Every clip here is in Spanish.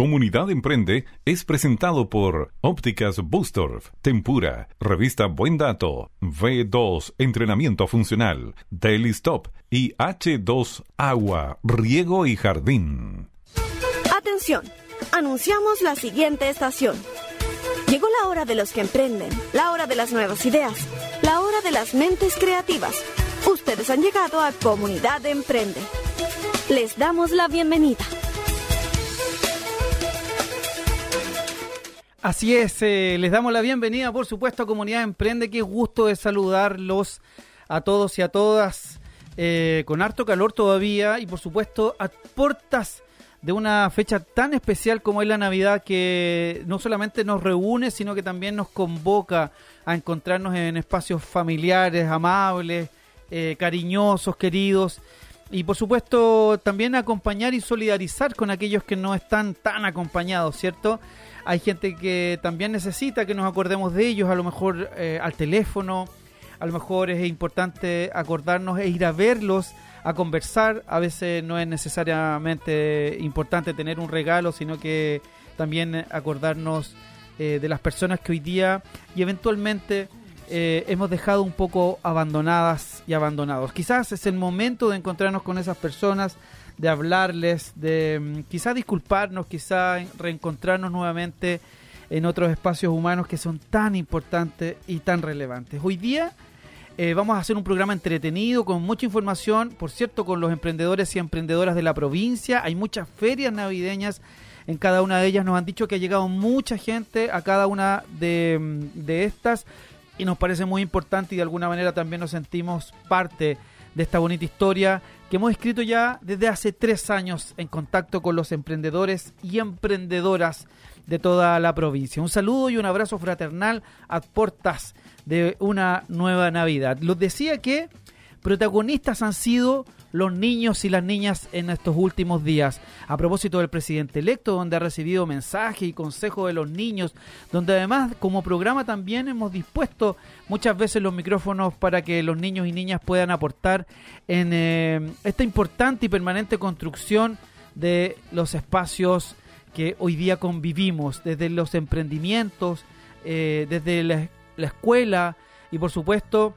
Comunidad Emprende es presentado por Ópticas Bustorf, Tempura, Revista Buen Dato, V2 Entrenamiento Funcional, Daily Stop y H2 Agua, Riego y Jardín. Atención, anunciamos la siguiente estación. Llegó la hora de los que emprenden, la hora de las nuevas ideas, la hora de las mentes creativas. Ustedes han llegado a Comunidad Emprende. Les damos la bienvenida. Así es, eh, les damos la bienvenida, por supuesto, a Comunidad Emprende. Qué gusto de saludarlos a todos y a todas eh, con harto calor todavía y, por supuesto, a puertas de una fecha tan especial como es la Navidad que no solamente nos reúne, sino que también nos convoca a encontrarnos en espacios familiares, amables, eh, cariñosos, queridos. Y por supuesto también acompañar y solidarizar con aquellos que no están tan acompañados, ¿cierto? Hay gente que también necesita que nos acordemos de ellos, a lo mejor eh, al teléfono, a lo mejor es importante acordarnos e ir a verlos, a conversar. A veces no es necesariamente importante tener un regalo, sino que también acordarnos eh, de las personas que hoy día y eventualmente eh, hemos dejado un poco abandonadas y abandonados. Quizás es el momento de encontrarnos con esas personas, de hablarles, de mm, quizá disculparnos, quizá reencontrarnos nuevamente en otros espacios humanos que son tan importantes y tan relevantes. Hoy día eh, vamos a hacer un programa entretenido con mucha información, por cierto, con los emprendedores y emprendedoras de la provincia. Hay muchas ferias navideñas. En cada una de ellas nos han dicho que ha llegado mucha gente a cada una de, mm, de estas y nos parece muy importante y de alguna manera también nos sentimos parte de esta bonita historia que hemos escrito ya desde hace tres años en contacto con los emprendedores y emprendedoras de toda la provincia. Un saludo y un abrazo fraternal a portas de una nueva Navidad. Los decía que protagonistas han sido los niños y las niñas en estos últimos días. A propósito del presidente electo, donde ha recibido mensajes y consejos de los niños, donde además como programa también hemos dispuesto muchas veces los micrófonos para que los niños y niñas puedan aportar en eh, esta importante y permanente construcción de los espacios que hoy día convivimos, desde los emprendimientos, eh, desde la, la escuela y por supuesto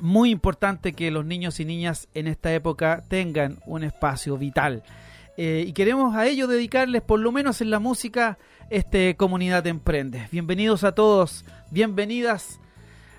muy importante que los niños y niñas en esta época tengan un espacio vital. Eh, y queremos a ellos dedicarles, por lo menos en la música, este Comunidad Emprende. Bienvenidos a todos, bienvenidas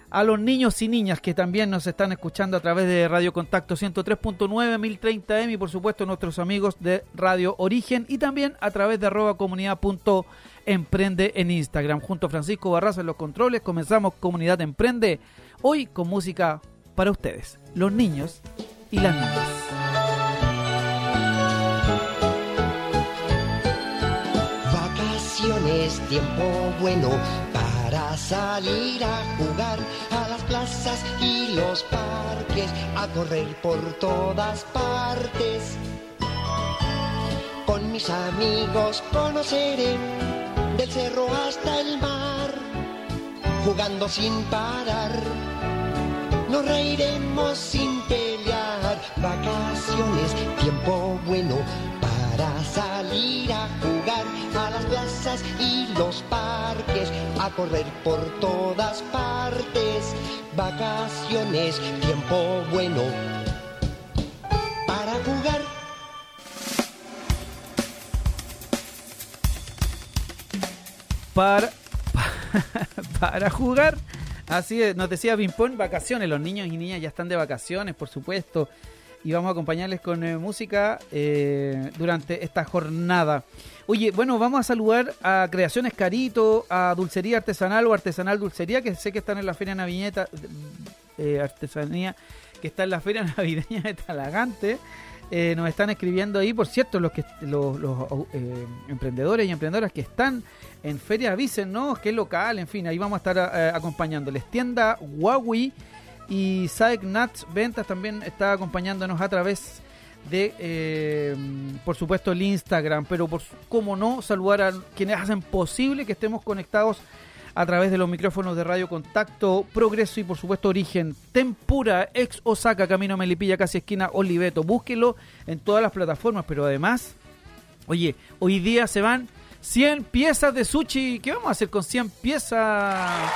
a los niños y niñas que también nos están escuchando a través de Radio Contacto 103.9, 1030M y por supuesto nuestros amigos de Radio Origen y también a través de arroba comunidad.emprende en Instagram. Junto a Francisco Barraza en los controles comenzamos Comunidad Emprende Hoy con música para ustedes, los niños y las niñas. Vacaciones, tiempo bueno para salir a jugar a las plazas y los parques, a correr por todas partes. Con mis amigos conoceré del cerro hasta el mar, jugando sin parar nos reiremos sin pelear. Vacaciones, tiempo bueno para salir a jugar a las plazas y los parques, a correr por todas partes. Vacaciones, tiempo bueno para jugar. para jugar Así es, nos decía Pimpón, vacaciones. Los niños y niñas ya están de vacaciones, por supuesto. Y vamos a acompañarles con eh, música eh, durante esta jornada. Oye, bueno, vamos a saludar a Creaciones Carito, a Dulcería Artesanal o Artesanal Dulcería, que sé que están en la Feria Naviñeta, eh, Artesanía, que está en la Feria Navideña de Talagante. Eh, nos están escribiendo ahí, por cierto, los que los, eh, emprendedores y emprendedoras que están en feria avisen, ¿no? Que es local, en fin, ahí vamos a estar eh, acompañándoles. Tienda Huawei y Saek Nuts Ventas también está acompañándonos a través de, por supuesto, el Instagram, pero por cómo no, saludar a quienes hacen posible que estemos conectados a través de los micrófonos de Radio Contacto, Progreso y por supuesto Origen, Tempura, ex Osaka, Camino Melipilla, casi esquina Oliveto. Búsquelo en todas las plataformas, pero además, oye, hoy día se van 100 piezas de sushi. ¿Qué vamos a hacer con 100 piezas?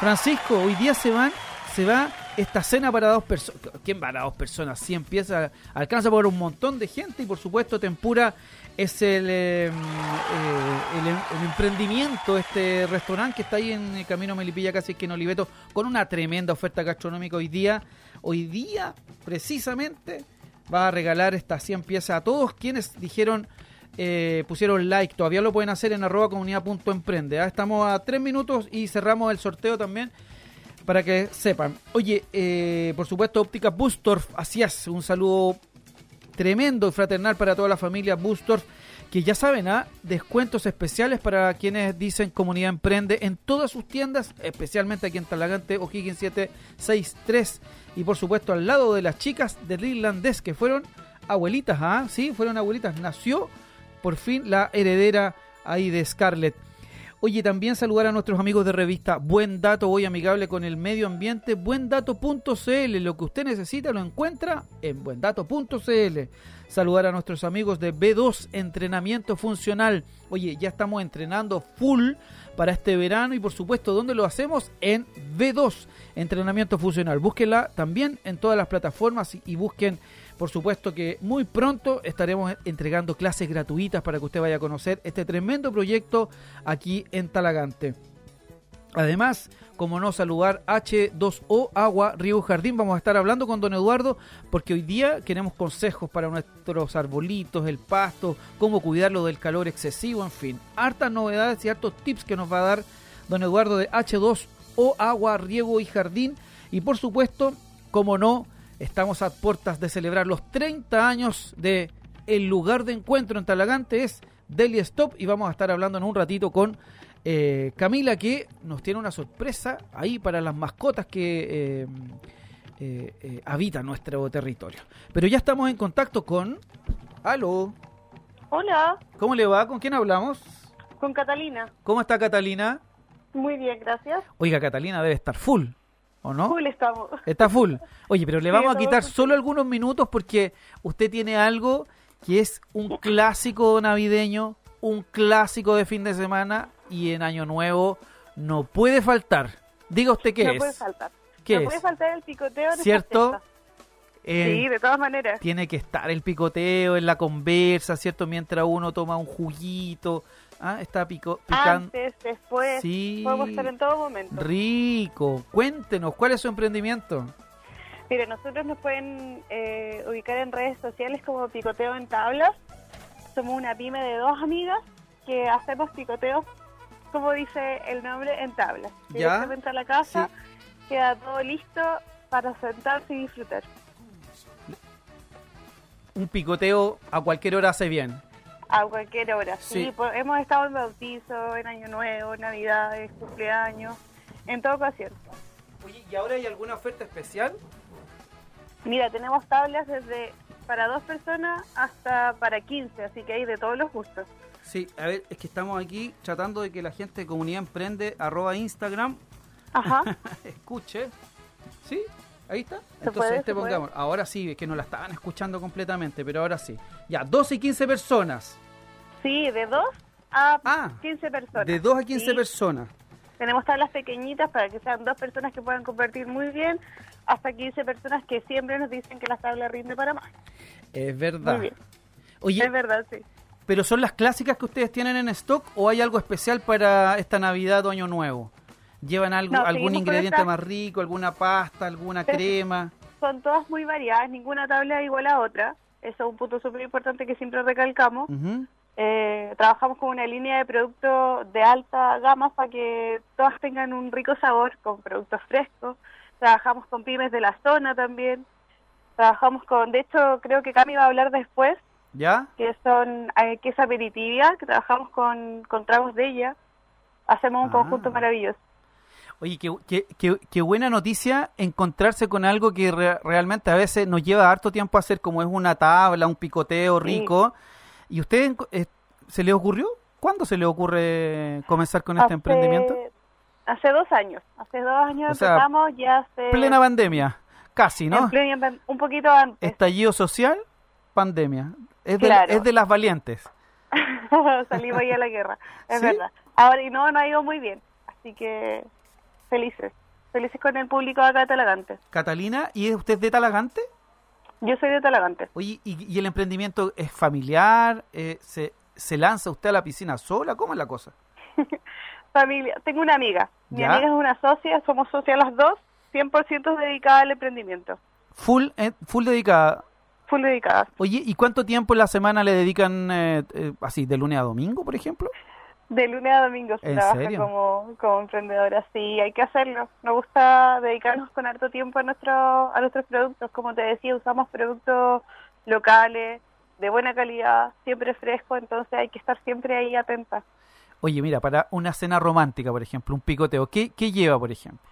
Francisco, hoy día se van, se va esta cena para dos personas. ¿Quién va a dos personas? 100 piezas. Alcanza por un montón de gente y por supuesto Tempura es el, eh, eh, el, el, emprendimiento, este restaurante que está ahí en el Camino Melipilla, casi que en Oliveto, con una tremenda oferta gastronómica hoy día. Hoy día, precisamente, va a regalar estas 100 piezas a todos quienes dijeron, eh, pusieron like. Todavía lo pueden hacer en arroba comunidad.emprende. ¿ah? Estamos a tres minutos y cerramos el sorteo también para que sepan. Oye, eh, por supuesto, Óptica Bustorf, así es, un saludo tremendo y fraternal para toda la familia Bustorf, que ya saben, ¿ah? descuentos especiales para quienes dicen Comunidad Emprende en todas sus tiendas, especialmente aquí en Talagante, O'Higgins 763, y por supuesto al lado de las chicas del irlandés, que fueron abuelitas, ¿ah? Sí, fueron abuelitas, nació por fin la heredera ahí de Scarlett. Oye, también saludar a nuestros amigos de revista Buen Dato, hoy amigable con el medio ambiente, buendato.cl. Lo que usted necesita lo encuentra en buendato.cl. Saludar a nuestros amigos de B2 Entrenamiento Funcional. Oye, ya estamos entrenando full para este verano y por supuesto, ¿dónde lo hacemos? En B2 Entrenamiento Funcional. Búsquenla también en todas las plataformas y busquen por supuesto que muy pronto estaremos entregando clases gratuitas para que usted vaya a conocer este tremendo proyecto aquí en Talagante. Además, como no saludar H2O Agua Río Jardín, vamos a estar hablando con don Eduardo porque hoy día queremos consejos para nuestros arbolitos, el pasto, cómo cuidarlo del calor excesivo, en fin, hartas novedades y hartos tips que nos va a dar don Eduardo de H2O Agua Riego y Jardín. Y por supuesto, como no, Estamos a puertas de celebrar los 30 años de el lugar de encuentro en Talagante, es Deli Stop, y vamos a estar hablando en un ratito con eh, Camila, que nos tiene una sorpresa ahí para las mascotas que eh, eh, eh, habitan nuestro territorio. Pero ya estamos en contacto con... Aló. Hola, ¿Cómo le va? ¿Con quién hablamos? con Catalina. ¿Cómo está Catalina? Muy bien, gracias. Oiga, Catalina debe estar full, ¿o no? Full estamos. Está full. Oye, pero le Sí, vamos a quitar solo algunos minutos porque usted tiene algo que es un clásico navideño, un clásico de fin de semana y en Año Nuevo no puede faltar. Diga usted qué no es. puede faltar. ¿Qué no es? puede faltar el picoteo ¿Cierto? Eh, Sí, de todas maneras. tiene que estar el picoteo en la conversa, ¿cierto? Mientras uno toma un juguito. Ah, está pico, picando. Antes, después, Sí. podemos estar en todo momento. Rico. Cuéntenos, ¿cuál es su emprendimiento? Mire, nosotros nos pueden eh, ubicar en redes sociales como Picoteo en Tablas. Somos una pyme de dos amigas que hacemos picoteos, como dice el nombre, en tablas. Ya. Directamente a la casa, queda todo listo para sentarse y disfrutar. Un picoteo a cualquier hora hace bien. A cualquier hora. Sí. Sí, po- hemos estado en bautizo, en Año Nuevo, Navidades, cumpleaños, en toda ocasión. Oye, ¿y ahora hay alguna oferta especial? Mira, tenemos tablas desde para dos personas hasta para 15, así que hay de todos los gustos. Sí, a ver, es que estamos aquí tratando de que la gente de Comunidad Emprende, arroba Instagram, Ajá. escuche. ¿Sí? Ahí está. Entonces, puede, este puede. pongamos. Ahora sí, es que no la estaban escuchando completamente, pero ahora sí. Ya, 12 y 15 personas. Sí, de 2 a Ah, 15 personas. De 2 a 15 Sí, personas. Tenemos tablas pequeñitas para que sean dos personas que puedan compartir muy bien, hasta 15 personas que siempre nos dicen que las tablas rinden para más. Es verdad. Muy bien. Oye, Es verdad, sí. ¿Pero son las clásicas que ustedes tienen en stock o hay algo especial para esta Navidad o Año Nuevo? ¿Llevan algo, No, algún ingrediente más rico, alguna pasta, alguna Pero- crema? Son todas muy variadas, ninguna tabla es igual a otra. Eso es un punto súper importante que siempre recalcamos. Eh, trabajamos con una línea de productos de alta gama para que todas tengan un rico sabor con productos frescos. Trabajamos con pymes de la zona también. Trabajamos con, de hecho, creo que Cami va a hablar después, ¿Ya? que son eh, queso aperitivia, que trabajamos con, con tragos de ella. Hacemos un Ah. conjunto maravilloso. Oye, qué, qué- qué- qué buena noticia encontrarse con algo que re- realmente a veces nos lleva harto tiempo hacer, como es una tabla, un picoteo Sí. rico. ¿Y usted eh, se le ocurrió? ¿Cuándo se le ocurre comenzar con este Hace- emprendimiento? Hace dos años. Hace dos años O sea, empezamos, ya hace... Plena pandemia, casi, ¿no? en plena un poquito antes. Estallido social, pandemia. Es de, Claro. es de las valientes. Salimos ahí a la guerra, es ¿Sí? verdad. Ahora, y no, no ha ido muy bien. Así que felices. Felices con el público acá de Talagante. Catalina, ¿y es usted de Talagante? Yo soy de Talagante. Oye, ¿y, y el emprendimiento es familiar? Eh, se, ¿Se lanza usted a la piscina sola? ¿Cómo es la cosa? Familia, tengo una amiga. Mi ¿Ya? amiga es una socia, somos socias las dos, 100% dedicada al emprendimiento. Full, eh, full dedicada. Full dedicadas. Oye, ¿y cuánto tiempo en la semana le dedican eh, eh, así, de lunes a domingo, por ejemplo? De lunes a domingo se ¿En trabaja serio? como, como emprendedora. Sí, hay que hacerlo. Nos gusta dedicarnos con harto tiempo a, nuestro, a nuestros productos. Como te decía, usamos productos locales, de buena calidad, siempre frescos, entonces hay que estar siempre ahí atenta. Oye, mira, para una cena romántica, por ejemplo, un picoteo, ¿qué, qué lleva, por ejemplo?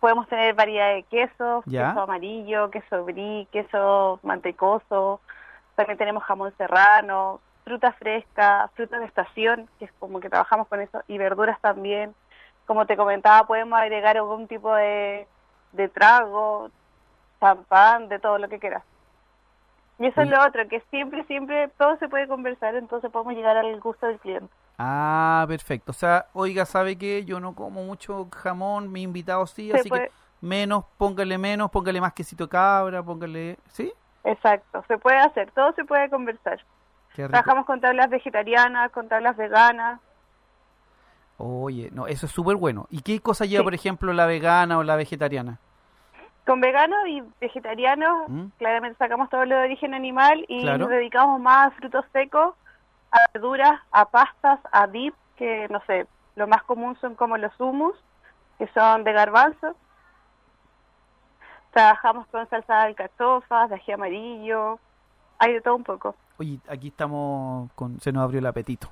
Podemos tener variedad de quesos, Ya. queso amarillo, queso brie, queso mantecoso. También tenemos jamón serrano, fruta fresca, fruta de estación, que es como que trabajamos con eso, y verduras también. Como te comentaba, podemos agregar algún tipo de, de trago, champán, de todo lo que quieras. Y eso es lo otro, que siempre, siempre todo se puede conversar, entonces podemos llegar al gusto del cliente. Ah, perfecto. O sea, oiga, ¿sabe qué? Yo no como mucho jamón, mi invitado sí, Se así puede- que menos, póngale menos, póngale más quesito de cabra, póngale... ¿Sí? Exacto, se puede hacer, todo se puede conversar. Trabajamos con tablas vegetarianas, con tablas veganas. Oye, no, eso es súper bueno. ¿Y qué cosa lleva, Sí. por ejemplo, la vegana o la vegetariana? Con veganos y vegetarianos, ¿Mm? claramente sacamos todo lo de origen animal y Claro. nos dedicamos más a frutos secos, a verduras, a pastas, a dip, que no sé, lo más común son como los hummus, que son de garbanzo. Trabajamos con salsa de alcachofas, de ají amarillo, hay de todo un poco. Oye, aquí estamos con... Se nos abrió el apetito.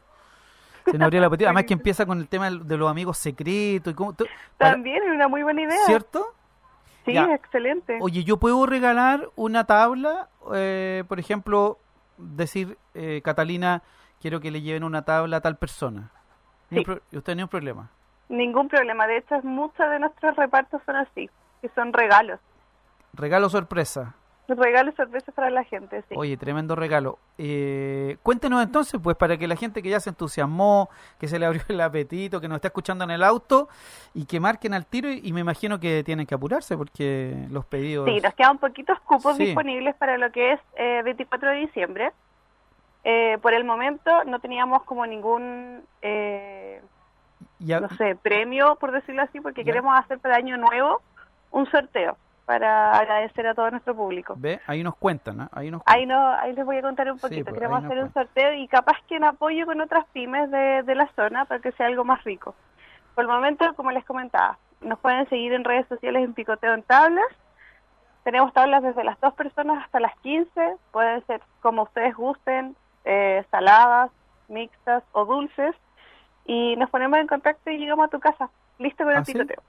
Se nos abrió el apetito. Además que empieza con el tema de los amigos secretos y cómo... También es una muy buena idea. ¿Cierto? Sí, Ya. excelente. Oye, yo puedo regalar una tabla, eh, por ejemplo, decir, eh, Catalina, quiero que le lleven una tabla a tal persona. Sí. ¿Usted ni un problema? Ningún problema. De hecho, muchos de nuestros repartos son así, que son regalos. Regalo sorpresa. Regalos sorpresas para la gente, sí. Oye, tremendo regalo. Eh, cuéntenos entonces, pues, para que la gente que ya se entusiasmó, que se le abrió el apetito, que nos está escuchando en el auto y que marquen al tiro y, y me imagino que tienen que apurarse porque los pedidos... Sí, nos quedan poquitos cupos Sí. disponibles para lo que es eh, 24 de diciembre. Eh, por el momento no teníamos como ningún, eh, Ya- no sé, premio, por decirlo así, porque Ya. queremos hacer para Año Nuevo un sorteo para agradecer a todo nuestro público. ¿Ve? Ahí nos cuentan, ¿ah? Ahí nos Ahí no, ahí les voy a contar un Sí, poquito. pues, Queremos hacer un sorteo y capaz que en apoyo con otras pymes de, de la zona para que sea algo más rico. Por el momento, como les comentaba, nos pueden seguir en redes sociales en Picoteo en Tablas. Tenemos tablas desde las dos personas hasta las 15. Pueden ser como ustedes gusten, eh, saladas, mixtas o dulces. Y nos ponemos en contacto y llegamos a tu casa. Listo con el picoteo.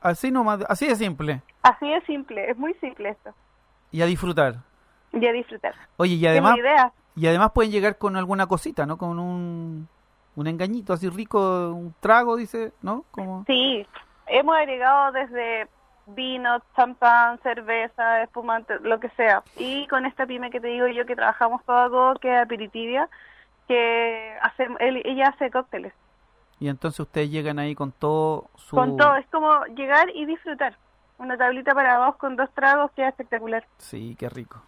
Así nomás, así de simple. Así de simple, es muy simple esto. Y a disfrutar. Y a disfrutar. Oye, y además, idea. y además pueden llegar con alguna cosita, ¿no? Con un, un engañito así rico, un trago, dice, ¿no? Como... Sí, hemos agregado desde vino, champán, cerveza, espumante, lo que sea. Y con esta pyme que te digo yo que trabajamos todo que es Aperitivia, que hace, él- ella hace cócteles. Y entonces ustedes llegan ahí con todo su... Con todo, es como llegar y disfrutar. Una tablita para dos con dos tragos queda espectacular. Sí, qué rico.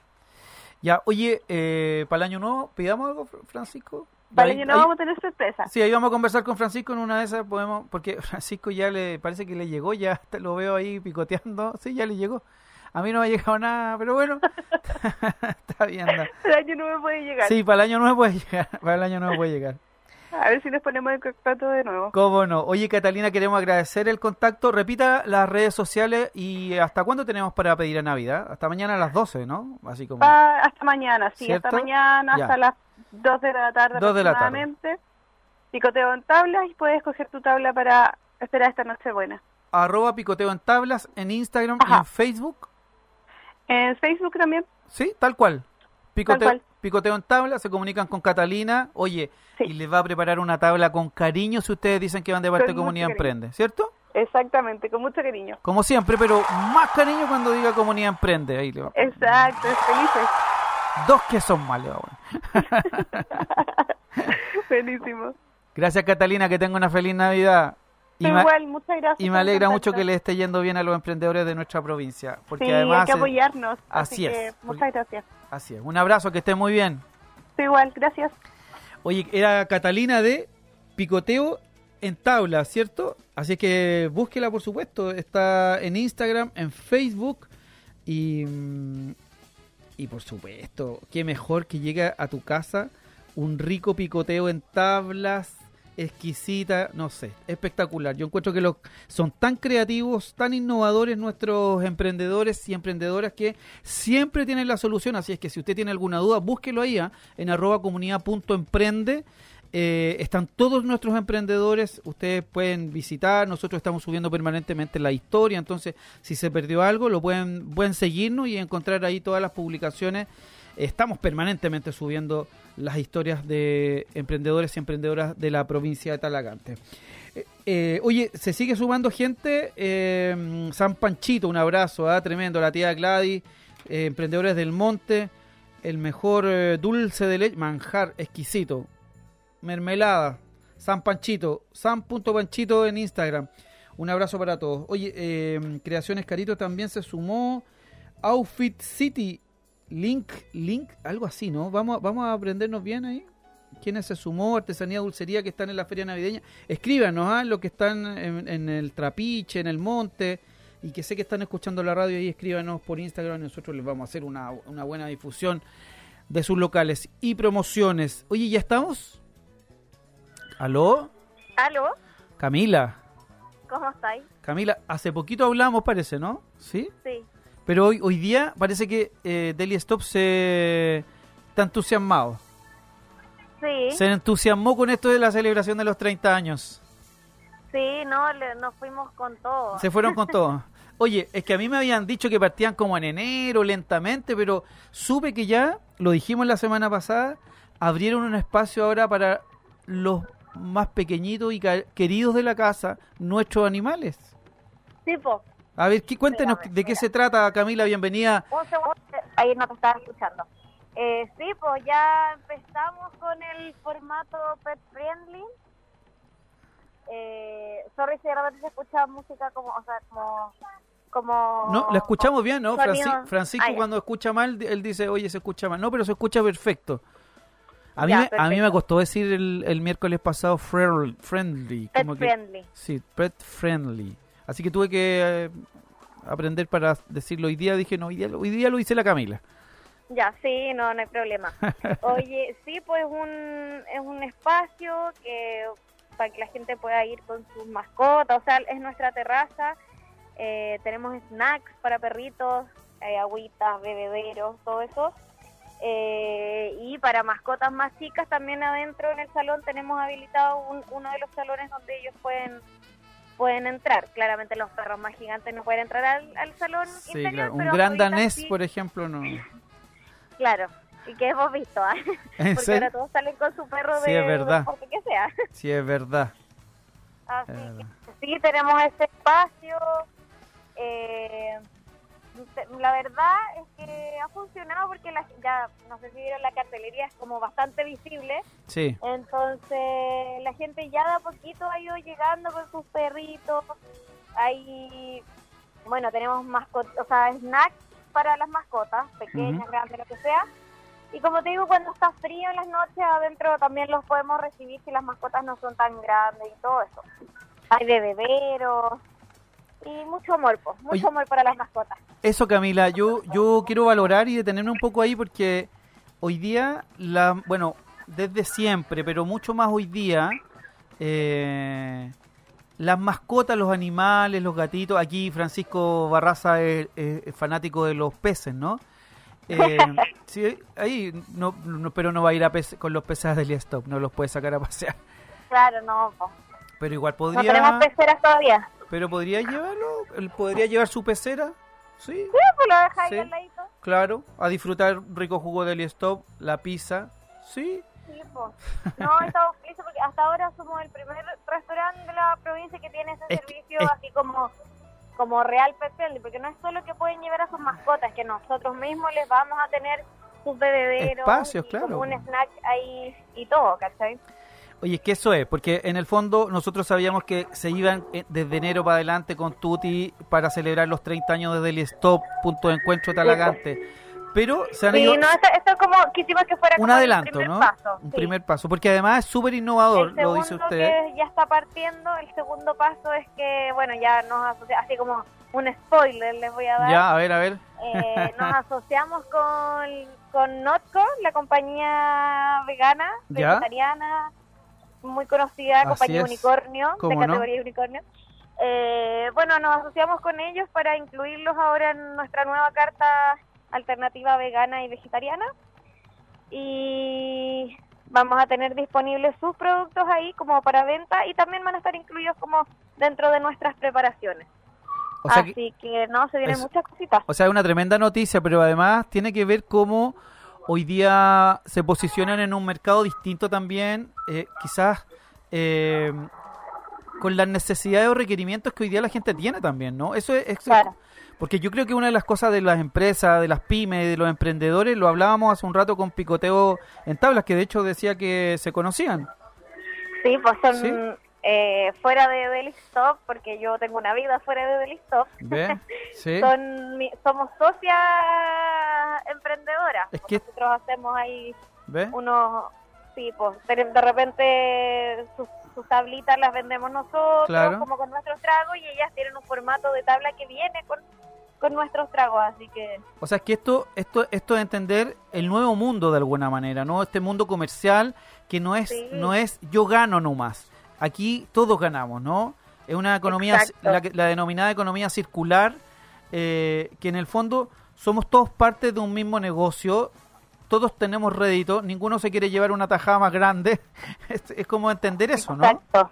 Ya, oye, eh, para el año nuevo, ¿pidamos algo, Fr- Francisco? Para Ahí- el año no ahí- vamos a tener sorpresa. Sí, ahí vamos a conversar con Francisco en una de esas, podemos, porque Francisco ya le, parece que le llegó, ya lo veo ahí picoteando, sí, ya le llegó. A mí no me ha llegado nada, pero bueno, está bien. anda. El año no me puede llegar. Sí, para el año nuevo puede llegar, para el año nuevo puede llegar. A ver si nos ponemos en contacto de nuevo. ¿Cómo no? Oye, Catalina, queremos agradecer el contacto. Repita las redes sociales y ¿hasta cuándo tenemos para pedir a Navidad? Hasta mañana a las 12, ¿no? Así como... Pa- hasta mañana, sí, ¿Cierto? hasta mañana, Ya. hasta las 2 de la tarde Dos de la tarde. aproximadamente. Picoteo en tablas y puedes escoger tu tabla para esperar esta noche buena. Arroba picoteo en tablas en Instagram y en Facebook. En Facebook también, Sí, tal cual. Picoteo, cual. picoteo en tablas, se comunican con Catalina. Oye, Sí. y les va a preparar una tabla con cariño si ustedes dicen que van de parte de Con mucho Comunidad. Emprende, ¿cierto? exactamente, con mucho cariño. Como siempre, pero más cariño cuando diga Comunidad Emprende. Ahí le va. Exacto, felices. Dos que son malos. Buenísimo. Gracias Catalina, que tenga una feliz Navidad. Y, Igual, muchas gracias. y me alegra mucho que le esté yendo bien a los emprendedores de nuestra provincia. Porque Sí, además... hay que apoyarnos. así Así, es, que porque- muchas gracias. Así es. Un abrazo, que esté muy bien. Igual, gracias. Oye, era Catalina de Picoteo en Tabla, ¿cierto? Así que búsquela, por supuesto. Está en Instagram, en Facebook y, mm, y por supuesto, qué mejor que llegue a tu casa un rico picoteo en tablas, exquisita, no sé, espectacular. Yo encuentro que los, son tan creativos, tan innovadores nuestros emprendedores y emprendedoras que siempre tienen la solución. Así es que si usted tiene alguna duda, búsquelo ahí ¿ah? en arroba comunidad.emprende. Eh, están todos nuestros emprendedores, ustedes pueden visitar, nosotros estamos subiendo permanentemente la historia, entonces si se perdió algo lo pueden, pueden seguirnos y encontrar ahí todas las publicaciones. Estamos permanentemente subiendo las historias de emprendedores y emprendedoras de la provincia de Talagante. Eh, eh, oye, se sigue sumando gente. eh, San Panchito, un abrazo, ah, tremendo. La tía Gladys, emprendedores del monte, el mejor dulce de leche, manjar exquisito, mermelada, San Panchito, san.panchito en Instagram. Un abrazo para todos. Oye, eh, Creaciones Carito también se sumó. Outfit City, Link, Link, algo así, ¿no? Vamos, vamos a aprendernos bien ahí. ¿Quiénes se sumó? Artesanía, dulcería que están en la feria navideña. Escríbanos, ¿ah? Los que están en, el trapiche, en el monte, y que sé que están escuchando la radio ahí, escríbanos por Instagram y nosotros les vamos a hacer una, una buena difusión de sus locales y promociones. Oye, ¿ya estamos? ¿Aló? ¿Aló? Camila. ¿Cómo estáis? Camila, hace poquito hablamos, parece, ¿no? ¿Sí? Sí. Pero hoy, hoy día parece que eh, Deli Stop se está entusiasmado. Sí, Se entusiasmó con esto de la celebración de los 30 años. sí, no, le- nos fuimos con todo. Se fueron con todo. Oye, es que a mí me habían dicho que partían como en enero, lentamente, pero supe que ya, lo dijimos la semana pasada, abrieron un espacio ahora para los más pequeñitos y queridos de la casa, nuestros animales. Tipo, A ver, ¿qué, cuéntenos Espérame, de qué se trata, Camila, bienvenida. un segundo, ahí no te estaba escuchando. Eh, sí, pues ya empezamos con el formato pet friendly. Eh, sorry si de repente se escucha música como, o sea, como... como No, la escuchamos bien, ¿no? Francisco cuando escucha mal, él dice, oye, se escucha mal. No, pero se escucha perfecto. A mí, Ya, me, a mí me costó decir el, el miércoles pasado friendly. friendly Pet como que- friendly. sí, pet friendly. Así que tuve que eh, aprender para decirlo hoy día. Dije, no, hoy día, hoy día lo dice la Camila. Ya, sí, no, no hay problema. Oye, sí, pues un, es un espacio que para que la gente pueda ir con sus mascotas, o sea, es nuestra terraza, eh, tenemos snacks para perritos, eh, agüitas, bebederos, todo eso. Eh, y para mascotas más chicas también adentro en el salón tenemos habilitado un- uno de los salones donde ellos pueden pueden entrar. Claramente los perros más gigantes no pueden entrar al, al salón Sí, interior, claro. Un pero gran danés, sí, por ejemplo, no. Claro, y que hemos visto. ¿En porque serio? ahora todos salen con su perro Sí, de es verdad. que sea. Sí, es verdad. Así Es que verdad. sí, tenemos este espacio. eh, la verdad es que ha funcionado porque la, ya, no sé si vieron la cartelería, es como bastante visible. Sí. Entonces la gente ya de a poquito ha ido llegando con sus perritos. Hay, bueno, tenemos mascotas, o sea, snacks para las mascotas, pequeñas, grandes, lo que sea. Y como te digo, cuando está frío en las noches, adentro también los podemos recibir si las mascotas no son tan grandes y todo eso. Hay bebederos y mucho amor, pues, mucho Oye. amor para las mascotas. Eso, Camila, yo, yo quiero valorar y detenerme un poco ahí porque hoy día, la, bueno, desde siempre, pero mucho más hoy día, eh, las mascotas, los animales, los gatitos, aquí Francisco Barraza es, es- es fanático de los peces, ¿no? Eh, sí, ahí, no, no- pero no va a ir a pece- con los peces del stop, no los puede sacar a pasear. Claro, no, po. Pero igual no podría, tenemos peceras todavía. Pero podría llevarlo, él podría llevar su pecera, sí, Sí, pues lo deja ahí Sí. al ladito. Claro, a disfrutar rico jugo de Stop, la pizza. Sí, Sí, po. No, estamos felices porque hasta ahora somos el primer restaurante de la provincia que tiene ese Es que- servicio es- así como como real pet porque no es solo que pueden llevar a sus mascotas, que nosotros mismos les vamos a tener sus bebederos. Espacios, y claro. un snack ahí y todo, ¿cachai? Oye, es que eso es, porque en el fondo nosotros sabíamos que se iban eh, desde enero para adelante con Tuti para celebrar los 30 años de Daily Stop, punto de encuentro talagante. Pero se han Sí, ido no, esto, esto es como, quisimos que fuera un como el adelanto, primer ¿no? paso, un sí. primer paso, porque además es súper innovador, el lo dice usted. que ya está partiendo, el segundo paso es que, bueno, ya nos asociamos, así como un spoiler les voy a dar. Ya, a ver, a ver. Eh, nos asociamos con, con Notco, la compañía vegana, Ya. vegetariana, muy conocida, Así compañía es. unicornio, de ¿Cómo no? categoría unicornio. Eh, bueno, nos asociamos con ellos para incluirlos ahora en nuestra nueva carta alternativa vegana y vegetariana. Y vamos a tener disponibles sus productos ahí como para venta y también van a estar incluidos como dentro de nuestras preparaciones. O sea, que, Así que, no, se vienen es- muchas cositas. o sea, es una tremenda noticia, pero además tiene que ver cómo hoy día se posicionan en un mercado distinto también, eh, quizás eh, con las necesidades o requerimientos que hoy día la gente tiene también, ¿no? Eso es, eso- Claro. porque yo creo que una de las cosas de las empresas, de las pymes, de los emprendedores, lo hablábamos hace un rato con Picoteo en tablas, que de hecho decía que se conocían. Sí, pues son ¿Sí? Eh, fuera de Deli Stop, porque yo tengo una vida fuera de Deli Stop. ¿Ve? Sí. Son, mi- somos socias emprendedoras. Es que- Nosotros hacemos ahí ¿Ve? unos, sí, pues de de repente sus, sus tablitas las vendemos nosotros, Claro. como con nuestros tragos, y ellas tienen un formato de tabla que viene con, con nuestros tragos, así que O sea, es que esto, esto, esto es entender el nuevo mundo de alguna manera, ¿no? Este mundo comercial que no es, Sí. no es yo gano nomás. Aquí todos ganamos, ¿no? Es una economía, la, la denominada economía circular, eh, que en el fondo somos todos parte de un mismo negocio, todos tenemos rédito, ninguno se quiere llevar una tajada más grande. es, es como entender eso, ¿no? Exacto.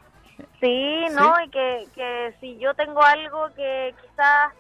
Sí, ¿no? Y que, que si yo tengo algo que quizás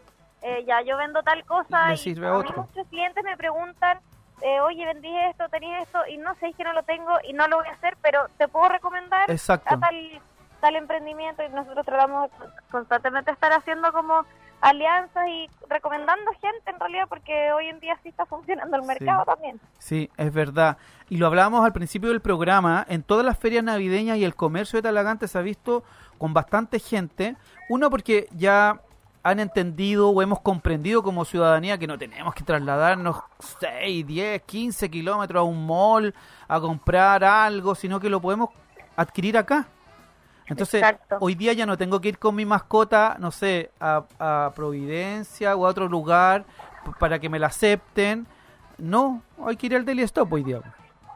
eh, ya yo vendo tal cosa y a mí muchos clientes me preguntan, eh, oye, vendí esto, tenía esto y no sé, es que no lo tengo y no lo voy a hacer, pero te puedo recomendar Exacto. a tal, tal emprendimiento y nosotros tratamos de constantemente estar haciendo como alianzas y recomendando gente en realidad porque hoy en día sí está funcionando el Sí. mercado también. Sí, es verdad. Y lo hablábamos al principio del programa, en todas las ferias navideñas y el comercio de Talagante se ha visto con bastante gente. Uno porque ya han entendido o hemos comprendido como ciudadanía que no tenemos que trasladarnos 6, 10, 15 kilómetros a un mall a comprar algo, sino que lo podemos adquirir acá. Entonces, Exacto. hoy día ya no tengo que ir con mi mascota, no sé, a, a Providencia o a otro lugar para que me la acepten. No, hay que ir al Daily Stop hoy día.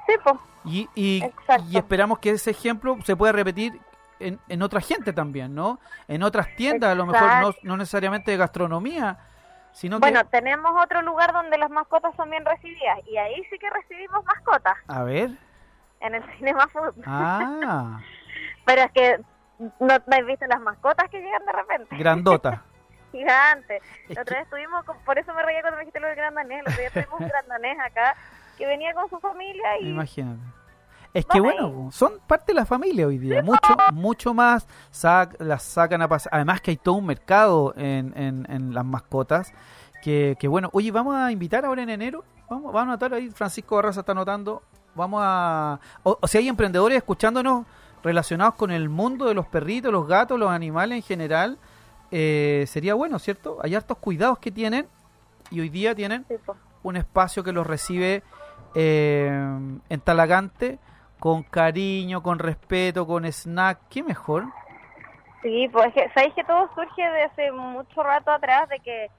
Sí, pues. Y, y, y esperamos que ese ejemplo se pueda repetir en, en otra gente también, ¿no? En otras tiendas, a lo mejor no, no necesariamente de gastronomía, sino Bueno, que... tenemos otro lugar donde las mascotas son bien recibidas y ahí sí que recibimos mascotas A ver. en el Cinema Food. Ah, Pero es que no, no has visto las mascotas que llegan de repente. grandota. Gigantes. Es La otra que- vez tuvimos, con- por eso me reía cuando me dijiste lo del gran danés. El otro día tuvimos un gran danés acá que venía con su familia y Imagínate. Es que bueno, son parte de la familia hoy día, mucho mucho más, sac- las sacan a pasar. Además que hay todo un mercado en, en, en las mascotas, que, que bueno, oye, vamos a invitar ahora en enero, vamos, vamos a anotar ahí, Francisco Barraza está anotando, vamos a... O, o si hay emprendedores escuchándonos relacionados con el mundo de los perritos, los gatos, los animales en general, eh, sería bueno, ¿cierto? Hay hartos cuidados que tienen y hoy día tienen un espacio que los recibe eh, en Talagante con cariño, con respeto, con snack. ¿Qué mejor? Sí, pues es que, sabéis que todo surge de hace mucho rato atrás, de que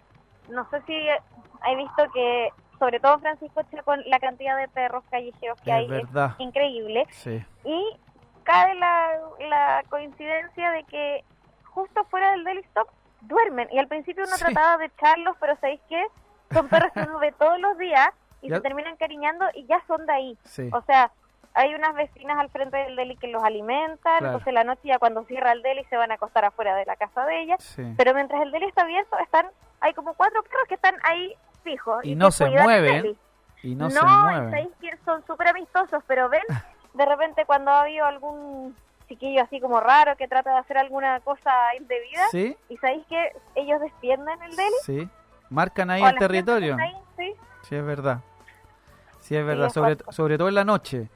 no sé si he visto que, sobre todo Francisco Chaco, la cantidad de perros callejeros que Es hay verdad. es increíble. Sí. Y cae la, la coincidencia de que justo fuera del Daily Stop duermen. Y al principio uno Sí. trataba de echarlos, pero ¿sabéis qué? Son perros que uno ve todos los días y Ya- se terminan cariñando y ya son de ahí. Sí. O sea, hay unas vecinas al frente del deli que los alimentan, Claro. entonces la noche ya cuando cierra el deli se van a acostar afuera de la casa de ellas, sí. pero mientras el deli está abierto están hay como cuatro perros que están ahí fijos Y no se mueven. Y no, No, se mueven. sabéis que son súper amistosos, pero ven, de repente cuando ha habido algún chiquillo así como raro que trata de hacer alguna cosa indebida, Sí, y sabéis que ellos defienden el deli. sí. Marcan ahí o el territorio. ahí, sí. Sí, es verdad. Sí, es verdad, es sobre, sobre todo en la noche.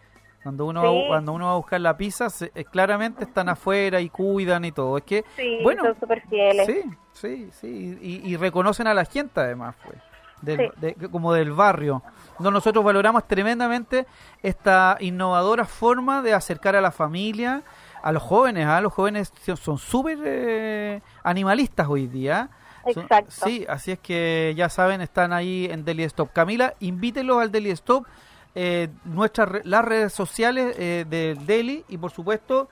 Cuando uno, va, cuando uno va a buscar la pizza, se- eh, claramente están afuera y cuidan y todo. Es que, Sí, bueno, son súper fieles. sí, sí, sí. Y, y reconocen a la gente además, pues. Del- Sí. de- como del barrio. No, nosotros valoramos tremendamente esta innovadora forma de acercar a la familia, a los jóvenes. ¿ah? Los jóvenes son- súper eh, animalistas hoy día. Son- Exacto. sí, así es que ya saben, están ahí en Deli Stop. Camila, invítenlos al Deli Stop, eh, nuestras las redes sociales eh, del Deli y por supuesto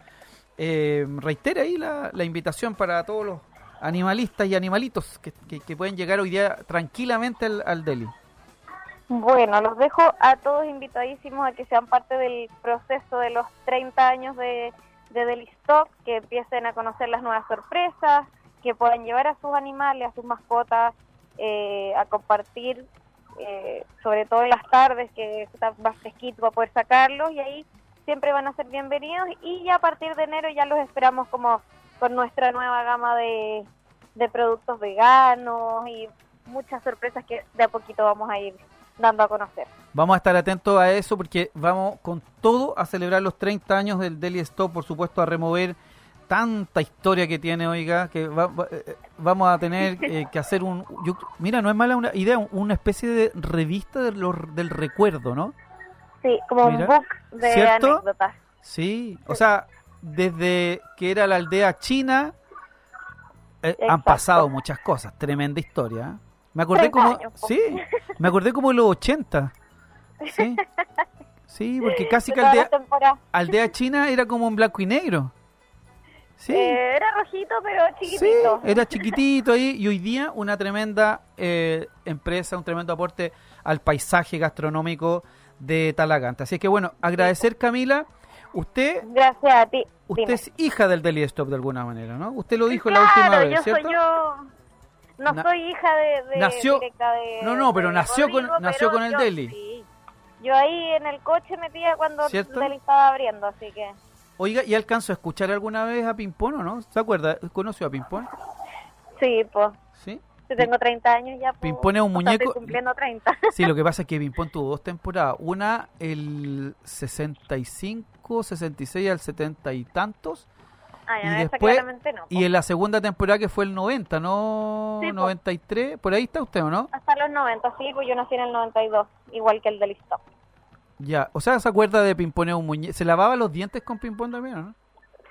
eh, reitere ahí la, la invitación para todos los animalistas y animalitos que, pueden llegar hoy día tranquilamente al, al Deli. Bueno, los dejo a todos invitadísimos a que sean parte del proceso de los 30 años de, de Deli Stop, que empiecen a conocer las nuevas sorpresas, que puedan llevar a sus animales, a sus mascotas, eh, a compartir, eh, sobre todo en las tardes, que está más fresquito para poder sacarlos, y ahí siempre van a ser bienvenidos. Y ya a partir de enero ya los esperamos como con nuestra nueva gama de, de productos veganos y muchas sorpresas que de a poquito vamos a ir dando a conocer. Vamos a estar atentos a eso porque vamos con todo a celebrar los 30 años del Deli Stop, por supuesto, a remover tanta historia que tiene, oiga, que va- va- eh, vamos a tener eh, que hacer un... yo- mira, no es mala una idea, una especie de revista de los- del recuerdo, ¿no? Sí, como Mira, un book de ¿cierto? anécdotas. Sí, o sea, desde que era la aldea china, eh, han pasado muchas cosas, tremenda historia. ¿eh? Me acordé 30 como... años, po. Sí, me acordé como en los 80. Sí, sí porque casi que aldea, aldea china era como en blanco y negro. Sí, Eh, era rojito, pero sí, chiquitito. era chiquitito ahí y hoy día una tremenda eh, empresa, un tremendo aporte al paisaje gastronómico de Talagante. Así que bueno, agradecer Camila, usted Gracias a ti. usted Dime. es hija del Deli Stop de alguna manera, ¿no? Usted lo dijo la última vez, yo ¿cierto? soy yo. No Na- soy hija de, de- Nació- directa de. No, no, pero de nació con- nació con el yo deli. sí. Yo ahí en el coche metía cuando ¿Cierto? el deli estaba abriendo, así que. Oiga, ¿y alcanzó a escuchar alguna vez a Pimpón o no? ¿Se acuerda? ¿Conoció a Pimpón? Sí, pues. Sí. Yo tengo 30 años ya. pues, Pimpón es un o sea, estoy muñeco- cumpliendo 30. Sí, lo que pasa es que Pimpón tuvo dos temporadas. Una el 65, 66 al 70 y tantos. Ah, ya, y después, no. y en la segunda temporada que fue el 90, ¿no? Sí, po. 93. Por ahí está usted, ¿o no? Hasta los 90, sí, pues yo nací en el 92, igual que el del Stop. Ya. O sea, ¿se acuerda de Pimpón? Es un muñeco. ¿Se lavaba los dientes con Pimpón también, no?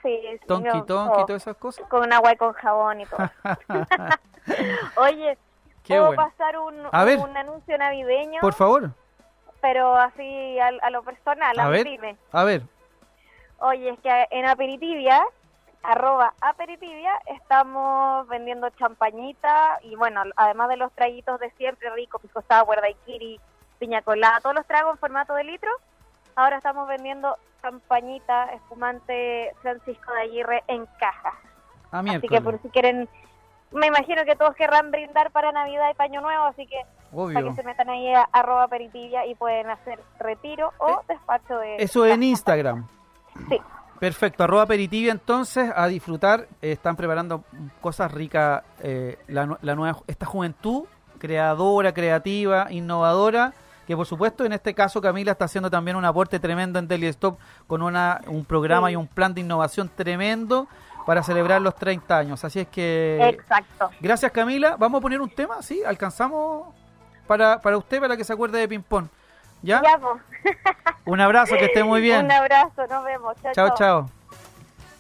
Sí, sí, Tonki, todo. todas esas cosas. Con agua y con jabón y todo. Oye, Qué ¿puedo bueno. pasar un, A ver. un anuncio navideño? Por favor. Pero así a, a lo personal, a, ver. A ver. Oye, es que en Aperitivia, arroba Aperitivia, estamos vendiendo champañita y bueno, además de los traguitos de siempre, rico, pisco sour, daiquiri, piña colada, todos los tragos en formato de litro, ahora estamos vendiendo champañita espumante Francisco de Aguirre en cajas. A Así que por si quieren, me imagino que todos querrán brindar para Navidad y Paño Nuevo, así que para que se metan ahí a arroba Aperitivia y pueden hacer retiro o despacho de... Eh, Eso en Instagram. Sí. Perfecto, arroba aperitivia entonces, a disfrutar. Eh, están preparando cosas ricas, eh, la, la nueva, esta juventud creadora, creativa, innovadora, que por supuesto en este caso Camila está haciendo también un aporte tremendo en Daily Stop con una, un programa Sí. y un plan de innovación tremendo para celebrar los 30 años. Así es que... Exacto. Gracias Camila, vamos a poner un tema, ¿sí? Alcanzamos para, para usted, para que se acuerde de Ping-Pong. ¿Ya? Ya, pues. Un abrazo, que esté muy bien. Un abrazo, nos vemos. Chao, Chao, chao. chao.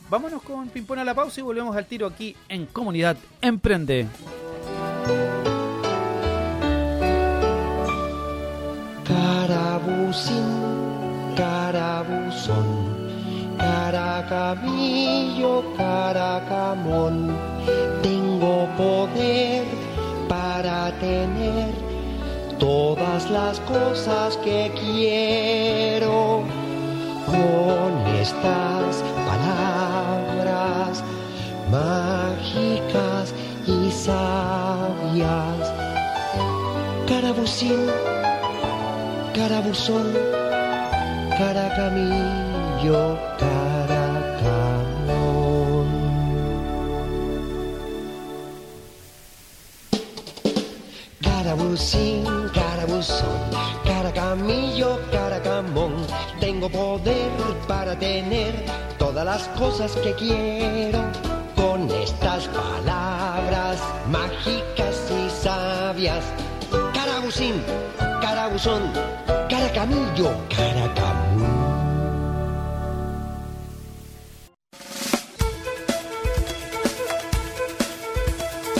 Vámonos con Pimpón a la pausa y volvemos al tiro aquí en Comunidad Emprende. Carabuzín, carabuzón, caracamillo, caracamón. Tengo poder para tener todas las cosas que quiero. Con estas palabras mágicas y sabias. Caracamillo, caracamón. Carabuzín, carabuzón, caracamillo. Caracamillo, caracamón, tengo poder para tener todas las cosas que quiero. Con estas palabras mágicas y sabias. Carabusín, carabuzón, caracamillo, caracamón.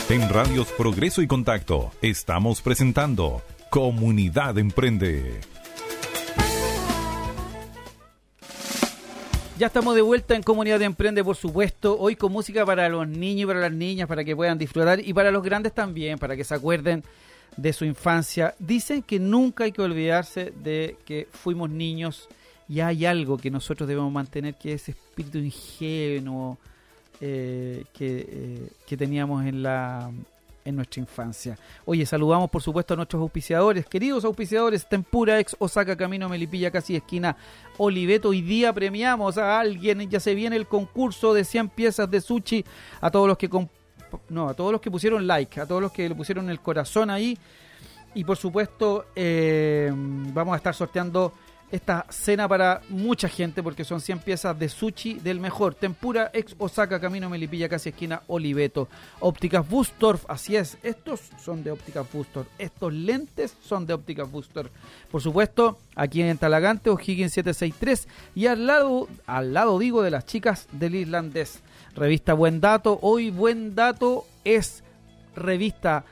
En Radios Progreso y Contacto estamos presentando Comunidad Emprende. Ya estamos de vuelta en Comunidad de Emprende, por supuesto. Hoy con música para los niños y para las niñas, para que puedan disfrutar. Y para los grandes también, para que se acuerden de su infancia. Dicen que nunca hay que olvidarse de que fuimos niños y hay algo que nosotros debemos mantener, que es ese espíritu ingenuo eh, que, eh, que teníamos en la, en nuestra infancia. Oye, saludamos por supuesto a nuestros auspiciadores, queridos auspiciadores, Tempura ex Osaka Camino Melipilla casi esquina Oliveto. Hoy día premiamos a alguien, ya se viene el concurso de 100 piezas de sushi a todos los que no, a todos los que pusieron like, a todos los que le pusieron el corazón ahí. Y por supuesto, eh, vamos a estar sorteando esta cena para mucha gente porque son 100 piezas de sushi del mejor. Tempura ex Osaka, camino Melipilla, casi esquina Oliveto. Ópticas Bustorf, así es. Estos son de Ópticas Bustorf. Estos lentes son de Ópticas Bustorf. Por supuesto, aquí en Talagante, O'Higgins 763. Y al lado, al lado digo, de las chicas del irlandés. Revista Buen Dato. Hoy Buen Dato es revista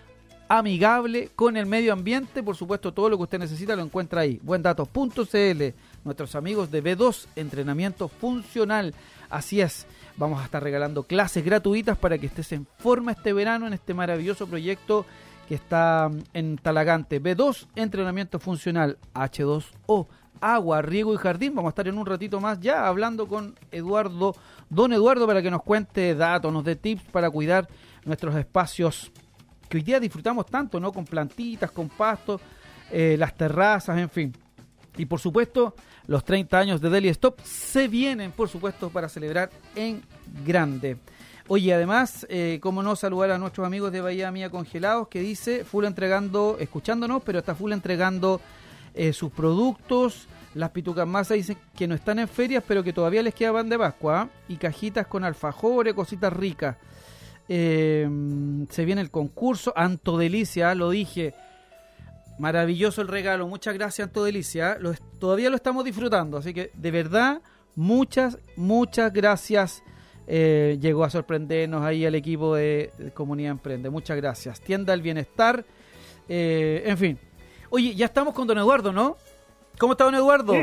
amigable con el medio ambiente. Por supuesto, todo lo que usted necesita lo encuentra ahí. Buendatos.cl, nuestros amigos de B2, entrenamiento funcional. Así es, vamos a estar regalando clases gratuitas para que estés en forma este verano en este maravilloso proyecto que está mm, en Talagante. B2, entrenamiento funcional. H2O, agua, riego y jardín. Vamos a estar en un ratito más ya hablando con Eduardo, don Eduardo, para que nos cuente datos, nos dé tips para cuidar nuestros espacios que hoy día disfrutamos tanto, ¿no? Con plantitas, con pastos, eh, las terrazas, en fin. Y por supuesto, los 30 años de Deli Stop se vienen, por supuesto, para celebrar en grande. Oye, además, eh, cómo no saludar a nuestros amigos de Bahía Mía Congelados, que dice, full entregando, escuchándonos, pero está full entregando eh, sus productos. Las pitucas masas dicen que no están en ferias, pero que todavía les queda pan de Pascua. ¿ah? Y cajitas con alfajores, cositas ricas. Eh, se viene el concurso. Anto Delicia, lo dije. Maravilloso el regalo. Muchas gracias, Anto Delicia. todavía lo estamos disfrutando. Así que, de verdad, muchas, muchas gracias. Eh, llegó a sorprendernos ahí el equipo de, Comunidad Emprende. Muchas gracias. Tienda del Bienestar. Eh, en fin. Oye, ya estamos con don Eduardo, ¿no? ¿Cómo está don Eduardo?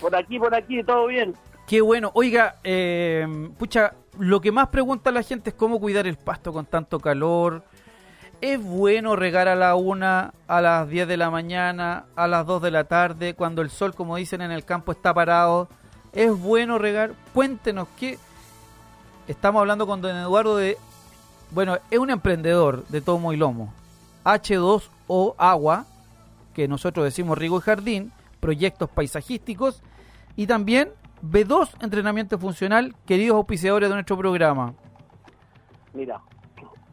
Por aquí, por aquí, todo bien. Qué bueno. Oiga, eh, pucha, lo que más pregunta la gente es cómo cuidar el pasto con tanto calor. ¿Es bueno regar a la una, a las 10 de la mañana, a las 2 de la tarde, cuando el sol, como dicen en el campo, está parado? ¿Es bueno regar? Cuéntenos qué. Estamos hablando con don Eduardo de. Bueno, es un emprendedor de tomo y lomo. H2O Agua, que nosotros decimos Rigo y Jardín, proyectos paisajísticos y también B2 Entrenamiento Funcional, queridos auspiciadores de nuestro programa. Mira,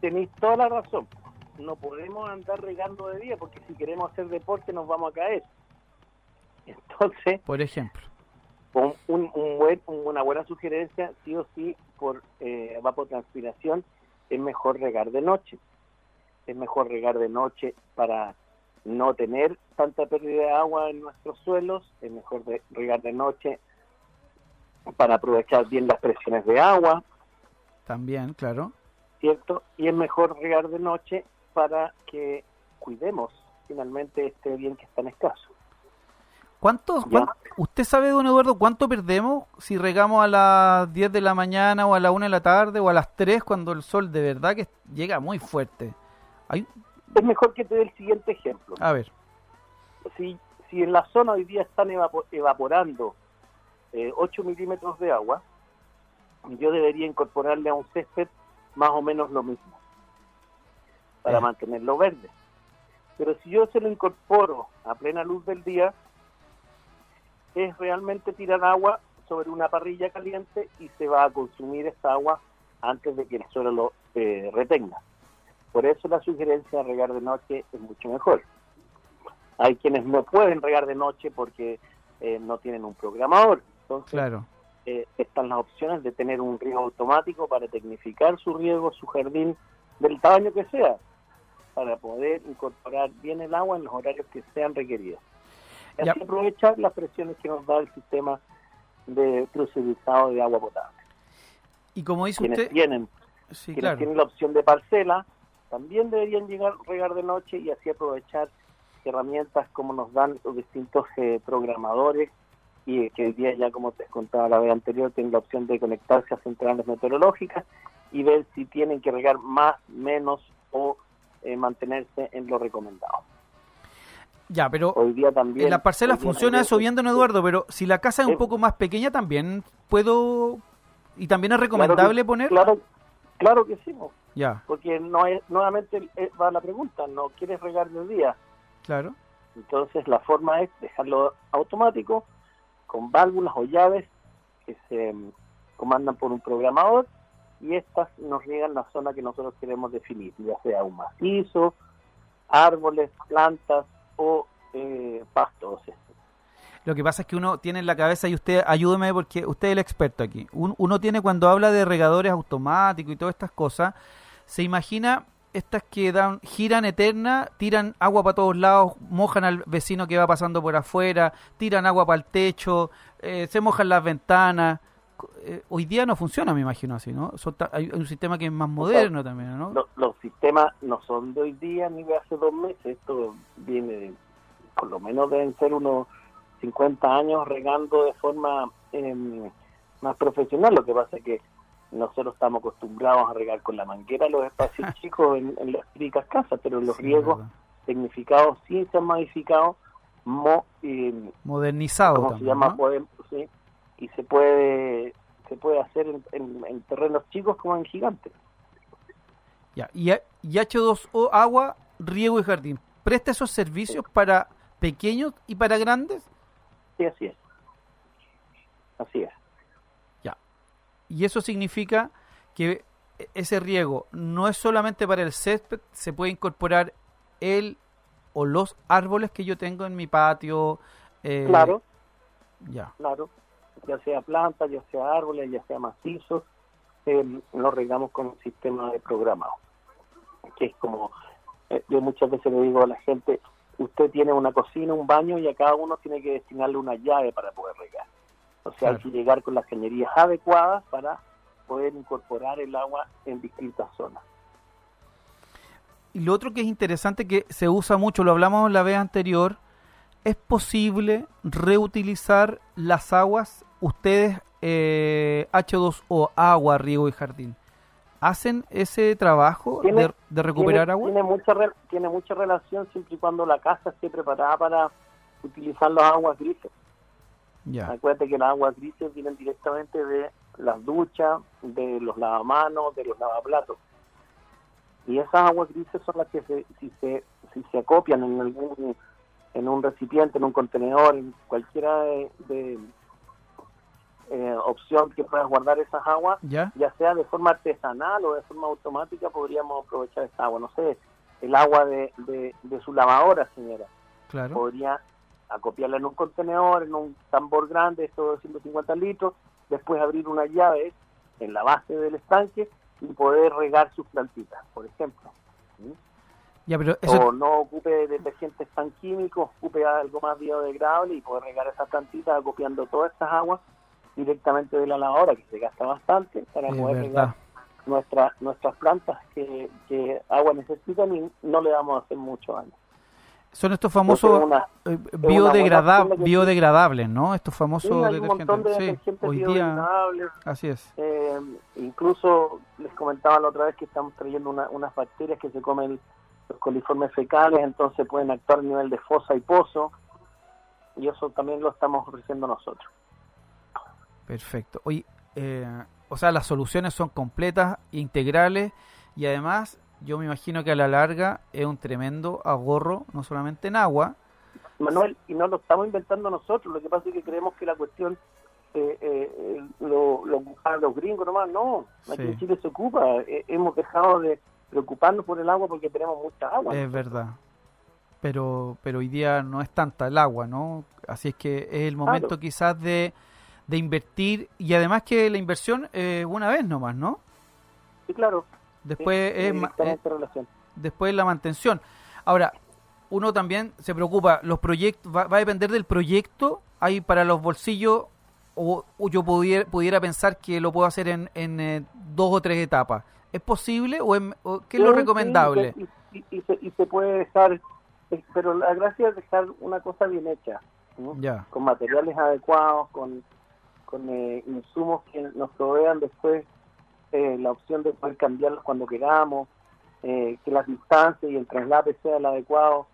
tenéis toda la razón. No podemos andar regando de día porque si queremos hacer deporte nos vamos a caer. Entonces, por ejemplo, un, buen, una buena sugerencia, sí o sí, por eh, evapotranspiración, es mejor regar de noche. Es mejor regar de noche para no tener tanta pérdida de agua en nuestros suelos, es mejor regar de noche para aprovechar bien las presiones de agua. También, claro. ¿Cierto? Y es mejor regar de noche para que cuidemos finalmente este bien que está en escaso. ¿Cuántos, ¿Usted sabe, don Eduardo, cuánto perdemos si regamos a las 10 de la mañana o a la 1 de la tarde o a las 3 cuando el sol de verdad que llega muy fuerte? Hay... Es mejor que te dé el siguiente ejemplo. A ver. Si, si en la zona hoy día están evaporando 8 eh, milímetros de agua, yo debería incorporarle a un césped más o menos lo mismo para mantenerlo verde. Pero si yo se lo incorporo a plena luz del día, es realmente tirar agua sobre una parrilla caliente y se va a consumir esta agua antes de que el suelo lo eh, retenga. Por eso la sugerencia de regar de noche es mucho mejor. hay quienes no pueden regar de noche porque eh, no tienen un programador. Entonces, Claro. eh, están las opciones de tener un riego automático para tecnificar su riego, su jardín, del tamaño que sea, para poder incorporar bien el agua en los horarios que sean requeridos. Y así aprovechar las presiones que nos da el sistema de crucerizado de agua potable. Y como dice Quienes usted, tienen, sí, quienes claro. tienen la opción de parcela, también deberían llegar regar de noche y así aprovechar herramientas como nos dan los distintos eh, programadores y que hoy día ya como te contaba la vez anterior tienen la opción de conectarse a centrales meteorológicas y ver si tienen que regar más, menos o eh, mantenerse en lo recomendado. Ya, pero Hoy día también en las parcelas funciona eso bien, don Eduardo, pero si la casa es un poco más pequeña también puedo y también es recomendable Claro que- poner. Claro, claro que sí, mo, Ya, porque no es, nuevamente eh, va la pregunta, no quieres regar de día, claro. Entonces la forma es dejarlo automático con válvulas o llaves que se mm, comandan por un programador y estas nos riegan la zona que nosotros queremos definir, ya sea un macizo, árboles, plantas o eh, pastos. Lo que pasa es que uno tiene en la cabeza, y usted ayúdeme porque usted es el experto aquí, Un- uno tiene cuando habla de regadores automáticos y todas estas cosas, se imagina estas que dan, giran eterna, tiran agua para todos lados, mojan al vecino que va pasando por afuera, tiran agua para el techo, eh, se mojan las ventanas. Eh, hoy día no funciona, me imagino así, ¿no? Son hay un sistema que es más moderno también, ¿no? Lo- los sistemas no son de hoy día ni de hace dos meses, esto viene, por lo menos deben ser unos 50 años regando de forma em, más profesional. Lo que pasa es que nosotros estamos acostumbrados a regar con la manguera los espacios chicos en, en las típicas casas, pero los Sí, riegos tecnificados sí se han modificado, mo, em, Modernizado ¿cómo se llama? ¿no? Pueden- sí, y se puede se puede hacer en, en- en terrenos chicos como en gigantes. Ya, y, y H2O, agua, riego y jardín. ¿Presta esos servicios para pequeños y para grandes? Sí, así es. Así es. Y eso significa que ese riego no es solamente para el césped, se puede incorporar el o los árboles que yo tengo en mi patio. eh, Claro, Ya. claro. Ya sea plantas, ya sea árboles, ya sea macizos, eh, lo regamos con un sistema de programado. Que es como, eh, yo muchas veces le digo a la gente, usted tiene una cocina, un baño y a cada uno tiene que destinarle una llave para poder regar. O sea, hay que llegar con las cañerías adecuadas para poder incorporar el agua en distintas zonas. Y lo otro que es interesante que se usa mucho, lo hablamos la vez anterior, ¿es posible reutilizar las aguas? Ustedes, eh, H2O, agua, riego y jardín, ¿hacen ese trabajo Tiene- de, de recuperar tiene, agua? Tiene mucha, re- tiene mucha relación siempre y cuando la casa esté preparada para utilizar las aguas grises. Ya, Acuérdate que las aguas grises vienen directamente de las duchas, de los lavamanos, de los lavaplatos. Y esas aguas grises son las que se, si se si se acopian en algún en un recipiente, en un contenedor, en cualquiera de, de, eh, opción que puedas guardar esas aguas, ya, ya sea de forma artesanal o de forma automática, podríamos aprovechar esta agua. No sé, el agua de, de, de su lavadora, señora claro. podría acopiarla en un contenedor, en un tambor grande, esto de 250 litros, después abrir una llave en la base del estanque y poder regar sus plantitas, por ejemplo. ¿sí? Ya, pero eso, O no ocupe detergentes tan químicos, ocupe algo más biodegradable y poder regar esas plantitas acopiando todas estas aguas directamente de la lavadora, que se gasta bastante para es poder verdad. regar nuestra, nuestras plantas que, que agua necesitan y no le vamos a hacer mucho daño. Son estos famosos una- eh, biodegrada- biodegradables, ¿no? Estos famosos Sí, hay un montón de detergentes. Sí, hoy día, así es. Eh, incluso les comentaba la otra vez que estamos trayendo una- unas bacterias que se comen los coliformes fecales, entonces pueden actuar a nivel de fosa y pozo, y eso también lo estamos ofreciendo nosotros. Perfecto. Oye, eh, o sea, las soluciones son completas, integrales y además yo me imagino que a la larga es un tremendo ahorro, no solamente en agua. Manuel, y no lo estamos inventando nosotros, lo que pasa es que creemos que la cuestión eh, eh, lo, lo ocupan los gringos nomás, no, aquí Sí. en Chile se ocupa, Eh, hemos dejado de preocuparnos por el agua porque tenemos mucha agua. Es verdad. pero, pero hoy día no es tanta el agua, ¿no? Así es que es el momento Claro. quizás de, de invertir y además que la inversión es una vez nomás, ¿no? Sí, claro. Después sí, es, relación. después la mantención. Ahora, uno también se preocupa, los proyectos, va, va a depender del proyecto, hay para los bolsillos, o, o yo pudiera, pudiera pensar que lo puedo hacer en, en eh, dos o tres etapas. ¿Es posible o, es- o qué es lo sí, recomendable? y, y- y se, y se puede dejar, eh, pero la gracia es dejar una cosa bien hecha, ¿no? Ya, con materiales adecuados, con, con eh, insumos que nos provean después eh, la opción de poder cambiarlos cuando queramos, eh, que las distancias y el traslado sea el adecuado.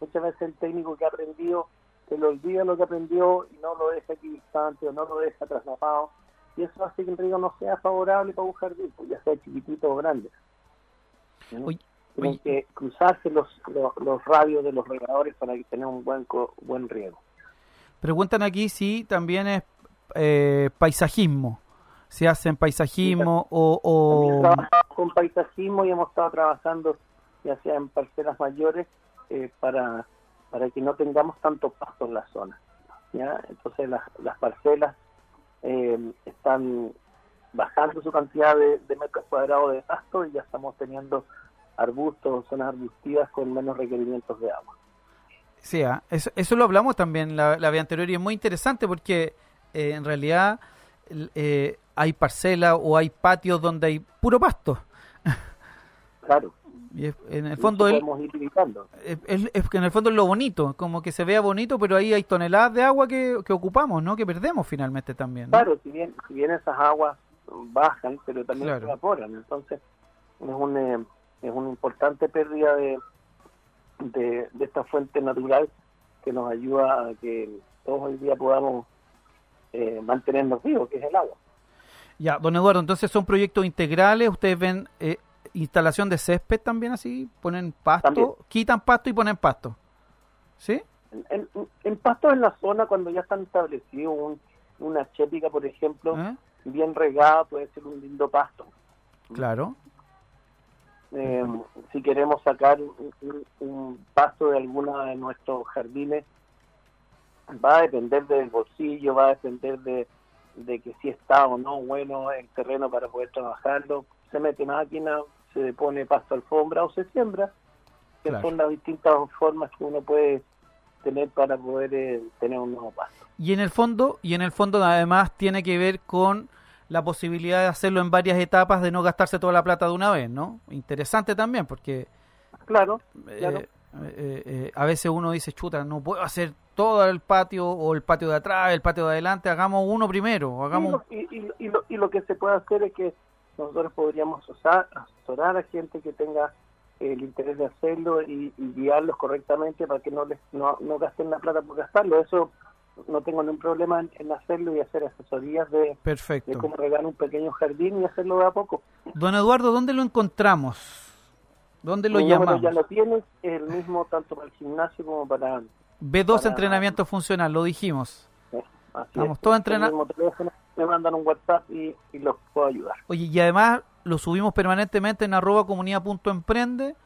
Muchas veces el técnico que ha aprendido se le olvida lo que aprendió y no lo deja equidistante o no lo deja trasladado. Y eso hace que el río no sea favorable para un jardín, pues, ya sea chiquitito o grande. Oye. que cruzarse los, los, los radios de los regadores para que tenga un buen, co- buen riego. preguntan aquí si también es eh, paisajismo, si hacen paisajismo o... O trabajamos con paisajismo y hemos estado trabajando ya sea en parcelas mayores eh, para, para que no tengamos tanto pasto en la zona. ¿ya? Entonces las, las parcelas eh, están bajando su cantidad de, de metros cuadrados de pasto y ya estamos teniendo arbustos, zonas arbustivas con menos requerimientos de agua. Sí, ah, eso, eso lo hablamos también la, la vez anterior y es muy interesante porque eh, en realidad eh, hay parcelas o hay patios donde hay puro pasto. Claro, Y es- en el fondo el- es, es- es que en el fondo es lo bonito, como que se vea bonito, pero ahí hay toneladas de agua que, que ocupamos, ¿no? Que perdemos finalmente también. ¿no? Claro, si bien, si bien esas aguas bajan, pero también Claro. se evaporan, entonces es, un, eh, es una importante pérdida de, de, de esta fuente natural que nos ayuda a que todos hoy día podamos eh, mantenernos vivos, que es el agua. Ya, don Eduardo, entonces son proyectos integrales, ustedes ven eh, instalación de césped también así, ponen pasto, También. quitan pasto y ponen pasto. ¿Sí? En pastos en la zona, cuando ya están establecidos, un- una chépica, por ejemplo, ¿Eh? bien regada, puede ser un lindo pasto. Claro. Eh, si queremos sacar un, un- un pasto de alguna de nuestros jardines, va a depender del bolsillo, va a depender de, de que si está o no bueno el terreno para poder trabajarlo. Se mete máquina, se pone pasto alfombra o se siembra, que Claro. son las distintas formas que uno puede tener para poder eh, tener un nuevo pasto. Y en el fondo, y en el fondo además tiene que ver con la posibilidad de hacerlo en varias etapas, de no gastarse toda la plata de una vez, ¿no? Interesante también, porque Claro, eh, Claro. eh, eh, a veces uno dice, chuta, no puedo hacer todo el patio o el patio de atrás, el patio de adelante, hagamos uno primero, hagamos... Y, lo- y- lo, y lo que se puede hacer es que nosotros podríamos usar- asesorar a gente que tenga el interés de hacerlo y, y guiarlos correctamente para que no les no, no gasten la plata por gastarlo. Eso no tengo ningún problema en, en hacerlo y hacer asesorías de, de Perfecto. cómo regar un pequeño jardín y hacerlo de a poco. Don Eduardo, ¿dónde lo encontramos? ¿Dónde lo llamamos? ya lo tienes, es el mismo tanto para el gimnasio como para... B2 para- entrenamiento funcional, lo dijimos. así Vamos, es. todo El entrena- mismo teléfono, me mandan un WhatsApp y, y los puedo ayudar. Oye, y además lo subimos permanentemente en arroba comunidad.emprende,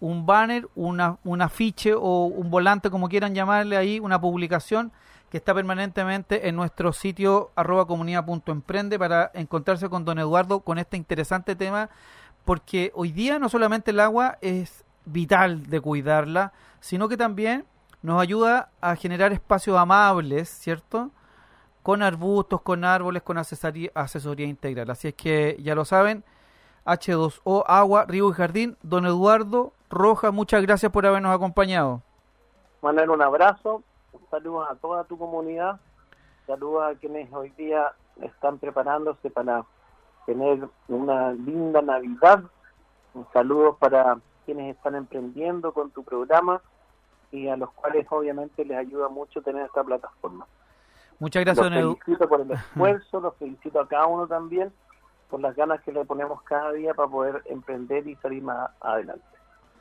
un banner, una, un afiche o un volante, como quieran llamarle ahí, una publicación que está permanentemente en nuestro sitio arroba comunidad.emprende para encontrarse con don Eduardo con este interesante tema, porque hoy día no solamente el agua es vital de cuidarla, sino que también nos ayuda a generar espacios amables, ¿cierto? con arbustos, con árboles, con asesoría, asesoría integral. Así es que ya lo saben, H2O, agua, río y jardín. Don Eduardo Roja, muchas gracias por habernos acompañado. Manuel, un abrazo, saludos a toda tu comunidad, saludos a quienes hoy día están preparándose para tener una linda Navidad, un saludo para quienes están emprendiendo con tu programa y a los cuales obviamente les ayuda mucho tener esta plataforma. Muchas gracias, los Edu. felicito por el esfuerzo, los felicito a cada uno también por las ganas que le ponemos cada día para poder emprender y salir más adelante.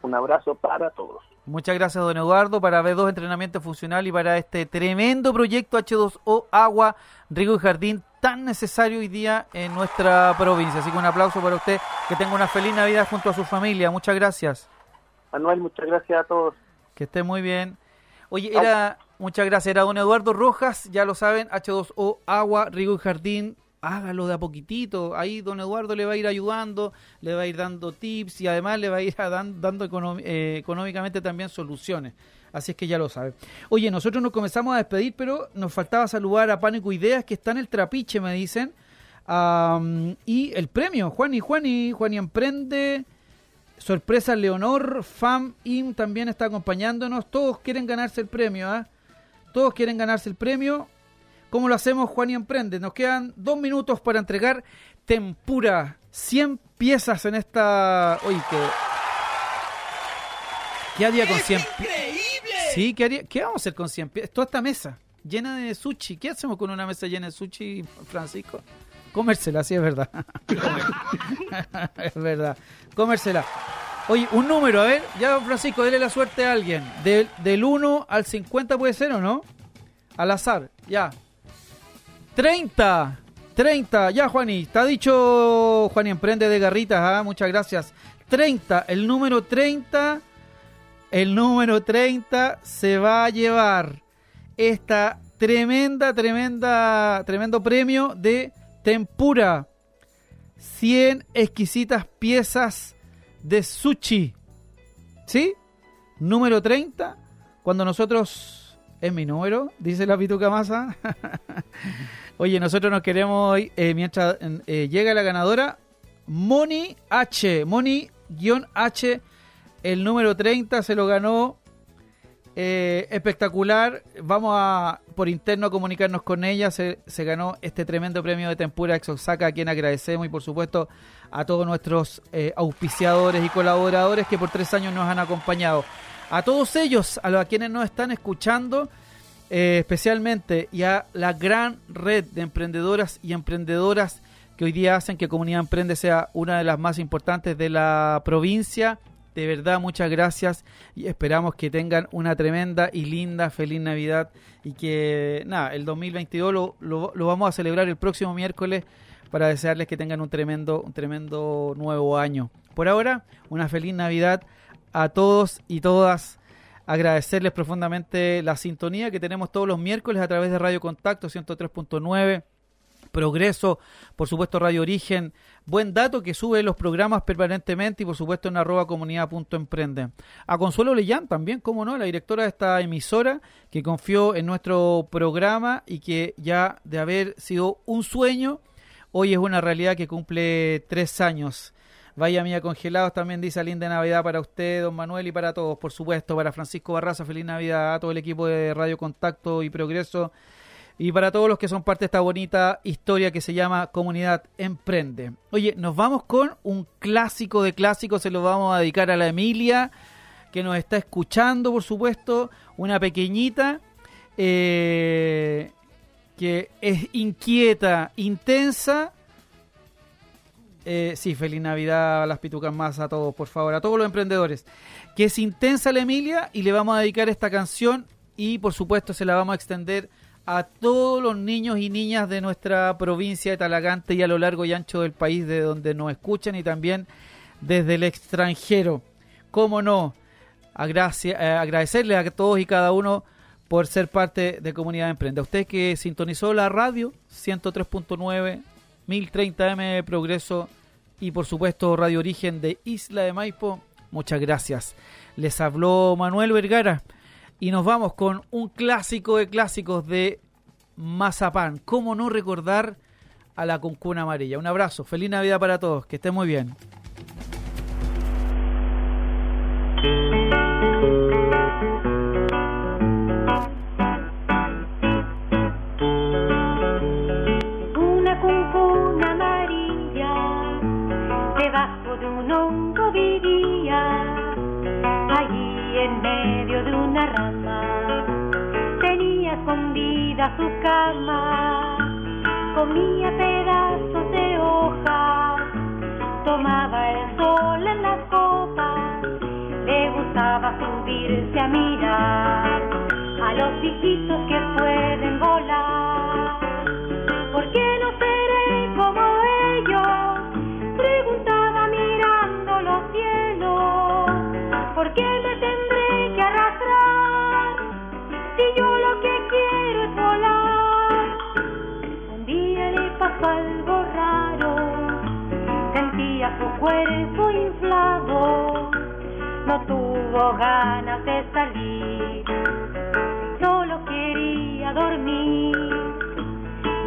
Un abrazo para todos. Muchas gracias, don Eduardo, para B2 Entrenamiento Funcional y para este tremendo proyecto H2O Agua, Riego y Jardín tan necesario hoy día en nuestra provincia. Así que un aplauso para usted, que tenga una feliz Navidad junto a su familia. Muchas gracias. Manuel, muchas gracias a todos. Que esté muy bien. Oye, era, muchas gracias, era don Eduardo Rojas, ya lo saben, H2O, agua, riego y jardín, hágalo de a poquitito, ahí don Eduardo le va a ir ayudando, le va a ir dando tips y además le va a ir dando eh, económicamente también soluciones. Así es que ya lo sabe. Oye, nosotros nos comenzamos a despedir, pero nos faltaba saludar a Pánico Ideas, que está en el trapiche, me dicen. y el premio, Juan y Juan y Juan y Emprende. Sorpresa Leonor, FAM, IM también está acompañándonos. Todos quieren ganarse el premio, ¿ah? Todos quieren ganarse el premio. ¿Cómo lo hacemos, Juan y Emprende? Nos quedan dos minutos para entregar tempura. 100 piezas en esta. Oye, que. ¿Qué haría con 100 piezas? Sí, ¿qué, haría? ¿qué vamos a hacer con 100 piezas? Toda esta mesa llena de sushi. ¿Qué hacemos con una mesa llena de sushi, Francisco? Comérsela, sí, es verdad. es verdad. Comérsela. Oye, un número, a ver. Ya, Francisco, dele la suerte a alguien. Del, del 1 al 50 puede ser o no? Al azar, ya. 30. 30. Ya, Juani. Está dicho, Juani, emprende de garritas. ¿ah? Muchas gracias. 30. El número 30. El número 30 se va a llevar esta tremenda, tremenda, tremendo premio de tempura. 100 exquisitas piezas de sushi. ¿Sí? Número 30. Cuando nosotros... Es mi número, dice la pituca masa. Oye, nosotros nos queremos, eh, mientras eh, llega la ganadora, Moni H. Moni-H. El número 30 se lo ganó eh, espectacular. Vamos a por interno a comunicarnos con ella. Se, ganó este tremendo premio de Tempura Ex Osaka, a quien agradecemos y por supuesto a todos nuestros eh, auspiciadores y colaboradores que por tres años nos han acompañado. A todos ellos, a los a quienes nos están escuchando, eh, especialmente y a la gran red de emprendedoras y emprendedoras que hoy día hacen que Comunidad Emprende sea una de las más importantes de la provincia de verdad, muchas gracias y esperamos que tengan una tremenda y linda feliz Navidad y que, nada, el 2022 lo, lo, lo vamos a celebrar el próximo miércoles para desearles que tengan un tremendo, un tremendo nuevo año. Por ahora, una feliz Navidad a todos y todas. Agradecerles profundamente la sintonía que tenemos todos los miércoles a través de Radio Contacto 103.9 Progreso, por supuesto Radio Origen, Buen Dato que sube los programas permanentemente y por supuesto en arroba comunidad.emprende. A Consuelo Leyán también, como no, la directora de esta emisora que confió en nuestro programa y que ya de haber sido un sueño, hoy es una realidad que cumple tres años. Vaya mía congelados también dice linda Navidad para usted, don Manuel, y para todos, por supuesto, para Francisco Barraza, feliz Navidad a todo el equipo de Radio Contacto y Progreso y para todos los que son parte de esta bonita historia que se llama Comunidad Emprende. Oye, nos vamos con un clásico de clásicos, se lo vamos a dedicar a la Emilia, que nos está escuchando, por supuesto, una pequeñita eh, que es inquieta, intensa. Eh, sí, feliz Navidad a las pitucas más, a todos, por favor, a todos los emprendedores. Que es intensa la Emilia y le vamos a dedicar esta canción y por supuesto se la vamos a extender a todos los niños y niñas de nuestra provincia de Talagante y a lo largo y ancho del país de donde nos escuchan y también desde el extranjero. Cómo no, eh, agradecerle a todos y cada uno por ser parte de Comunidad Emprende. Usted que sintonizó la radio 103.9, 1030M Progreso y por supuesto Radio Origen de Isla de Maipo, muchas gracias. Les habló Manuel Vergara y nos vamos con un clásico de clásicos de Mazapán. ¿Cómo no recordar a la concuna amarilla? Un abrazo, feliz Navidad para todos, que estén muy bien. En medio de una rama. Escondida su cama, comía pedazos de hojas, tomaba el sol en las copas, le gustaba subirse a mirar a los bichitos que cuerpo inflado no tuvo ganas de salir, solo quería dormir.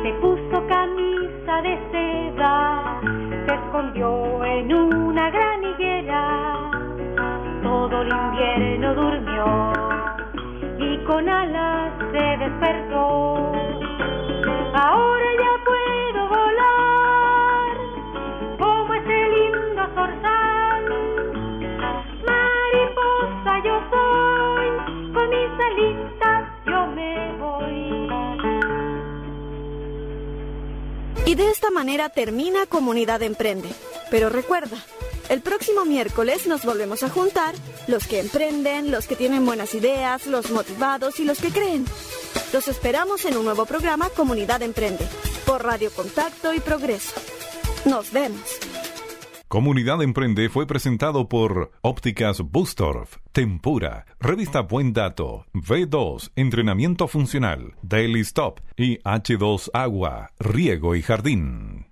Se puso camisa de seda, se escondió en una gran higuera, todo el invierno durmió y con alas se despertó. Y de esta manera termina Comunidad Emprende. Pero recuerda, el próximo miércoles nos volvemos a juntar los que emprenden, los que tienen buenas ideas, los motivados y los que creen. Los esperamos en un nuevo programa Comunidad Emprende por Radio Contacto y Progreso. Nos vemos. Comunidad Emprende fue presentado por Ópticas Bustorf, Tempura, Revista Buen Dato, V2, Entrenamiento Funcional, Daily Stop y H2 Agua, Riego y Jardín.